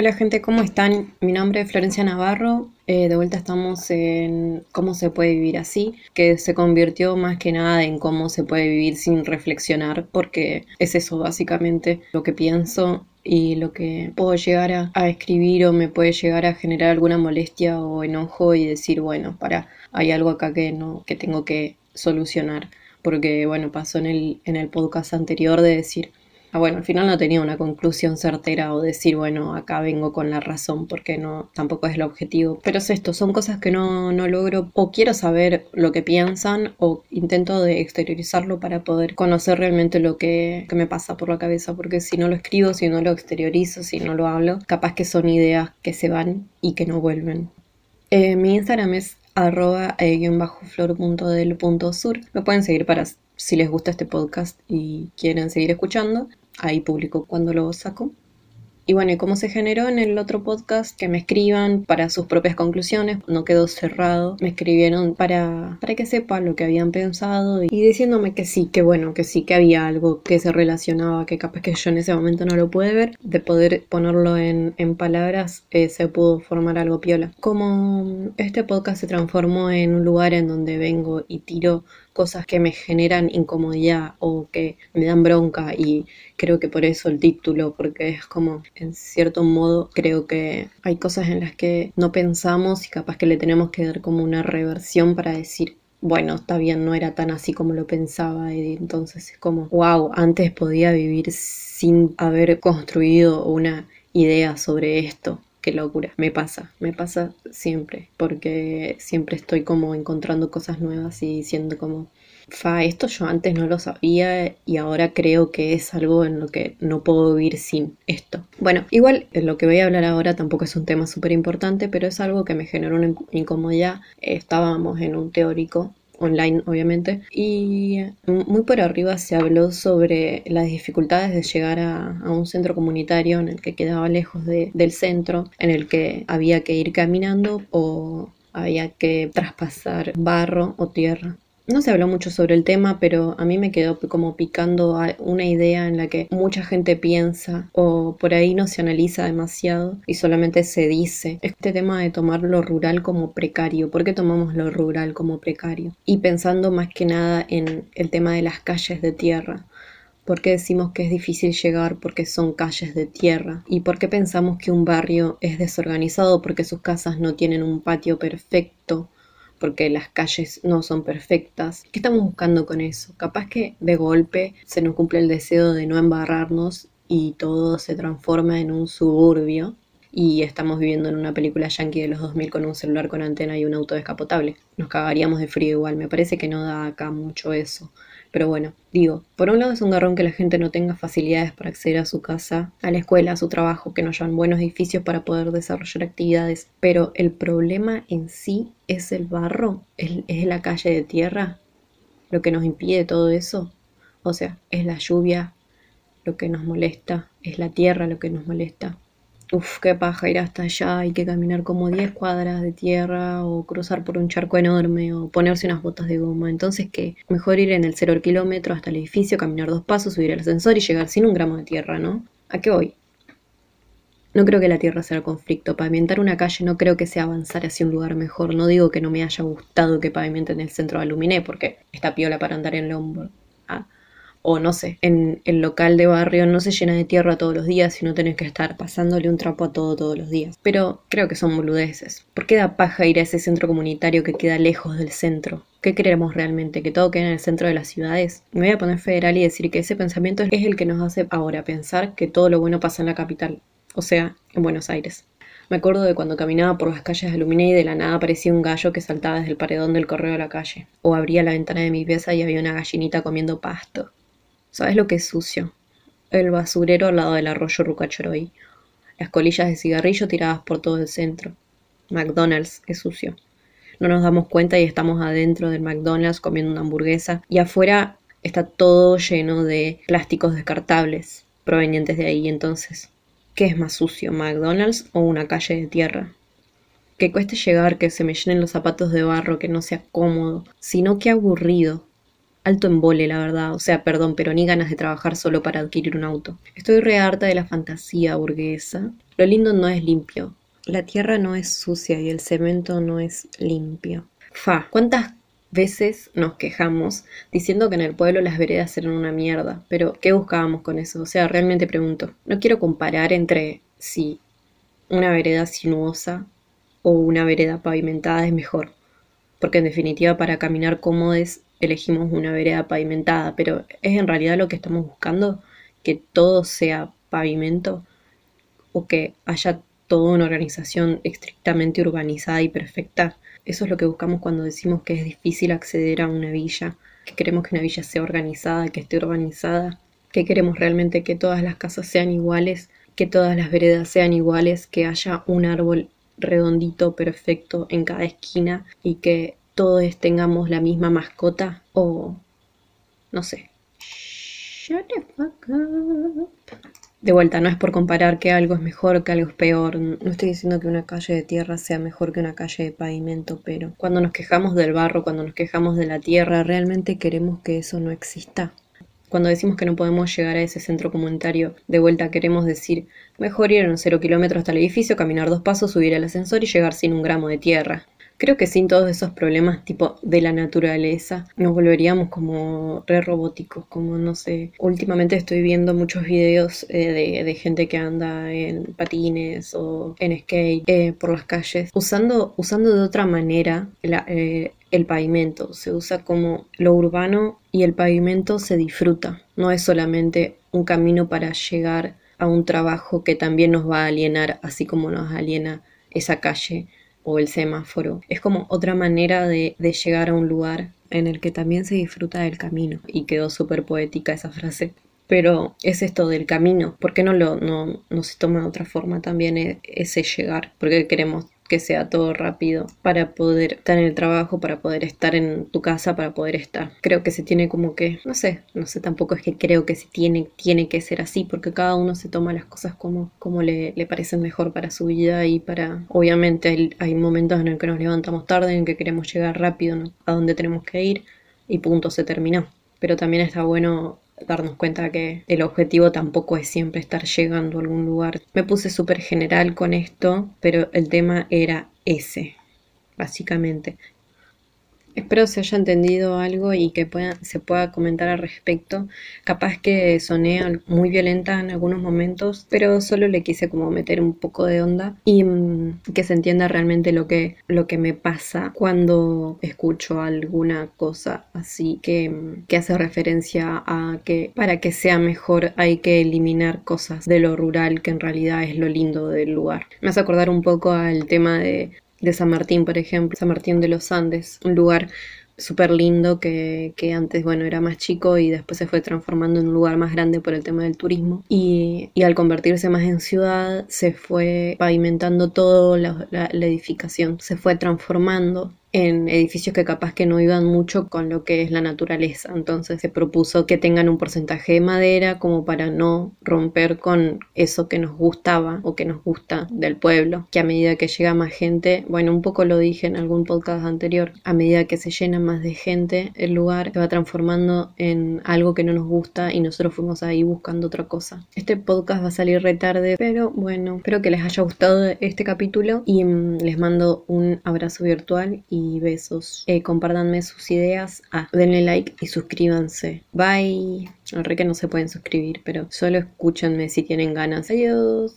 Hola gente, ¿cómo están? Mi nombre es Florencia Navarro. Eh, de vuelta estamos en cómo se puede vivir así, que se convirtió más que nada en cómo se puede vivir sin reflexionar, porque es eso básicamente lo que pienso y lo que puedo llegar a, a, escribir o me puede llegar a generar alguna molestia o enojo y decir, bueno, para, hay algo acá que no, que tengo que solucionar. Porque bueno, pasó en el, en el podcast anterior de decir, Ah, bueno, al final no tenía una conclusión certera o decir, bueno, acá vengo con la razón porque no, tampoco es el objetivo. Pero es esto, son cosas que no, no logro o quiero saber lo que piensan o intento de exteriorizarlo para poder conocer realmente lo que, que me pasa por la cabeza. Porque si no lo escribo, si no lo exteriorizo, si no lo hablo, capaz que son ideas que se van y que no vuelven. Eh, mi Instagram es arroba eh, flor.del.sur. Me pueden seguir para si les gusta este podcast y quieren seguir escuchando. Ahí publico cuando lo saco. Y bueno, y cómo se generó en el otro podcast, que me escriban para sus propias conclusiones, no quedó cerrado, me escribieron para, para que sepa lo que habían pensado y diciéndome que sí, que bueno, que sí, que había algo que se relacionaba, que capaz que yo en ese momento no lo pude ver, de poder ponerlo en, en palabras, eh, se pudo formar algo piola. Como este podcast se transformó en un lugar en donde vengo y tiro cosas que me generan incomodidad o que me dan bronca y creo que por eso el título, porque es como, en cierto modo, creo que hay cosas en las que no pensamos y capaz que le tenemos que dar como una reversión para decir, bueno, está bien, no era tan así como lo pensaba y entonces es como, wow, antes podía vivir sin haber construido una idea sobre esto qué locura, me pasa, me pasa siempre, porque siempre estoy como encontrando cosas nuevas y diciendo como, fa, esto yo antes no lo sabía y ahora creo que es algo en lo que no puedo vivir sin esto. Bueno, igual lo que voy a hablar ahora tampoco es un tema súper importante, pero es algo que me generó una incomodidad. Estábamos en un teórico online obviamente, y muy por arriba se habló sobre las dificultades de llegar a, un centro comunitario en el que quedaba lejos del centro, en el que había que ir caminando o había que traspasar barro o tierra. No se habló mucho sobre el tema, pero a mí me quedó como picando una idea en la que mucha gente piensa o por ahí no se analiza demasiado y solamente se dice. Este tema de tomar lo rural como precario. ¿Por qué tomamos lo rural como precario? Y pensando más que nada en el tema de las calles de tierra. ¿Por qué decimos que es difícil llegar porque son calles de tierra? ¿Y por qué pensamos que un barrio es desorganizado porque sus casas no tienen un patio perfecto? Porque las calles no son perfectas. ¿Qué estamos buscando con eso? Capaz que de golpe se nos cumple el deseo de no embarrarnos y todo se transforma en un suburbio y estamos viviendo en una película yankee de los 2000 con un celular con antena y un auto descapotable. Nos cagaríamos de frío igual, me parece que no da acá mucho eso. Pero bueno, digo, por un lado es un garrón que la gente no tenga facilidades para acceder a su casa, a la escuela, a su trabajo, que no hayan buenos edificios para poder desarrollar actividades, pero el problema en sí es el barro, es, es la calle de tierra, lo que nos impide todo eso. O sea, es la lluvia lo que nos molesta, es la tierra lo que nos molesta. Uf, qué paja ir hasta allá, hay que caminar como 10 cuadras de tierra o cruzar por un charco enorme o ponerse unas botas de goma. Entonces, ¿qué? Mejor ir en el cero kilómetro hasta el edificio, caminar dos pasos, subir el ascensor y llegar sin un gramo de tierra, ¿no? ¿A qué voy? No creo que la tierra sea el conflicto. Pavimentar una calle no creo que sea avanzar hacia un lugar mejor. No digo que no me haya gustado que pavimenten el centro de Aluminé, porque está piola para andar en Lombard. Ah, o no sé, en el local de barrio no se llena de tierra todos los días y no tenés que estar pasándole un trapo a todo todos los días. Pero creo que son boludeces. ¿Por qué da paja ir a ese centro comunitario que queda lejos del centro? ¿Qué queremos realmente? ¿Que todo quede en el centro de las ciudades? Me voy a poner federal y decir que ese pensamiento es el que nos hace ahora pensar que todo lo bueno pasa en la capital, o sea, en Buenos Aires. Me acuerdo de cuando caminaba por las calles de Aluminé y de la nada aparecía un gallo que saltaba desde el paredón del correo a la calle. O abría la ventana de mi pieza y había una gallinita comiendo pasto. ¿Sabes lo que es sucio? El basurero al lado del arroyo Rucachoroy. Las colillas de cigarrillo tiradas por todo el centro. McDonald's es sucio. No nos damos cuenta y estamos adentro del McDonald's comiendo una hamburguesa y afuera está todo lleno de plásticos descartables provenientes de ahí. Entonces, ¿qué es más sucio, McDonald's o una calle de tierra? Que cueste llegar, que se me llenen los zapatos de barro, que no sea cómodo, sino que aburrido alto embole, la verdad. O sea, perdón, pero ni ganas de trabajar solo para adquirir un auto. Estoy re harta de la fantasía burguesa. Lo lindo no es limpio. La tierra no es sucia y el cemento no es limpio. Fa, ¿cuántas veces nos quejamos diciendo que en el pueblo las veredas eran una mierda? Pero, ¿qué buscábamos con eso? O sea, realmente pregunto. No quiero comparar entre si una vereda sinuosa o una vereda pavimentada es mejor. Porque en definitiva para caminar cómodos elegimos una vereda pavimentada, pero es en realidad lo que estamos buscando, que todo sea pavimento o que haya toda una organización estrictamente urbanizada y perfecta. Eso es lo que buscamos cuando decimos que es difícil acceder a una villa, que queremos que una villa sea organizada, que esté urbanizada, que queremos realmente que todas las casas sean iguales, que todas las veredas sean iguales, que haya un árbol redondito, perfecto en cada esquina y que todos tengamos la misma mascota o no sé. De vuelta, no es por comparar que algo es mejor, que algo es peor. No estoy diciendo que una calle de tierra sea mejor que una calle de pavimento, pero cuando nos quejamos del barro, cuando nos quejamos de la tierra, ¿realmente queremos que eso no exista? Cuando decimos que no podemos llegar a ese centro comunitario, de vuelta queremos decir, mejor ir a unos cero kilómetros hasta el edificio, caminar dos pasos, subir al ascensor y llegar sin un gramo de tierra. Creo que sin todos esos problemas tipo de la naturaleza nos volveríamos como re robóticos, como no sé. Últimamente estoy viendo muchos videos eh, de, gente que anda en patines o en skate eh, por las calles, usando, usando de otra manera eh, el pavimento. Se usa como lo urbano y el pavimento se disfruta. No es solamente un camino para llegar a un trabajo que también nos va a alienar, así como nos aliena esa calle o el semáforo. Es como otra manera de, llegar a un lugar en el que también se disfruta del camino. Y quedó súper poética esa frase. Pero es esto del camino. ¿Por qué no, lo, no, no se toma de otra forma también e, ese llegar? Porque queremos que sea todo rápido para poder estar en el trabajo, para poder estar en tu casa, para poder estar. Creo que se tiene como que, no sé, no sé tampoco es que creo que se tiene, tiene que ser así, porque cada uno se toma las cosas como, como le, le parecen mejor para su vida y para, obviamente hay, momentos en el que nos levantamos tarde, en que queremos llegar rápido a donde tenemos que ir y punto, se terminó. Pero también está bueno darnos cuenta que el objetivo tampoco es siempre estar llegando a algún lugar. Me puse súper general con esto, pero el tema era ese, básicamente. Espero se haya entendido algo y que se pueda comentar al respecto. Capaz que soné muy violenta en algunos momentos, pero solo le quise como meter un poco de onda y mm, que se entienda realmente lo que, me pasa cuando escucho alguna cosa así que, mm, que hace referencia a que para que sea mejor hay que eliminar cosas de lo rural que en realidad es lo lindo del lugar. Me hace acordar un poco al tema de de San Martín, por ejemplo, San Martín de los Andes, un lugar súper lindo que, que, antes, bueno, era más chico y después se fue transformando en un lugar más grande por el tema del turismo. Y, y al convertirse más en ciudad, se fue pavimentando toda la, la edificación, se fue transformando en edificios que capaz que no iban mucho con lo que es la naturaleza. Entonces se propuso que tengan un porcentaje de madera como para no romper con eso que nos gustaba o que nos gusta del pueblo. Que a medida que llega más gente, bueno, un poco lo dije en algún podcast anterior, a medida que se llena más de gente, el lugar se va transformando en algo que no nos gusta y nosotros fuimos ahí buscando otra cosa. Este podcast va a salir retarde, pero bueno, espero que les haya gustado este capítulo y mm, les mando un abrazo virtual besos. Eh, compártanme sus ideas. Ah, denle like y suscríbanse. Bye. Re que no se pueden suscribir, pero solo escúchenme si tienen ganas. Adiós.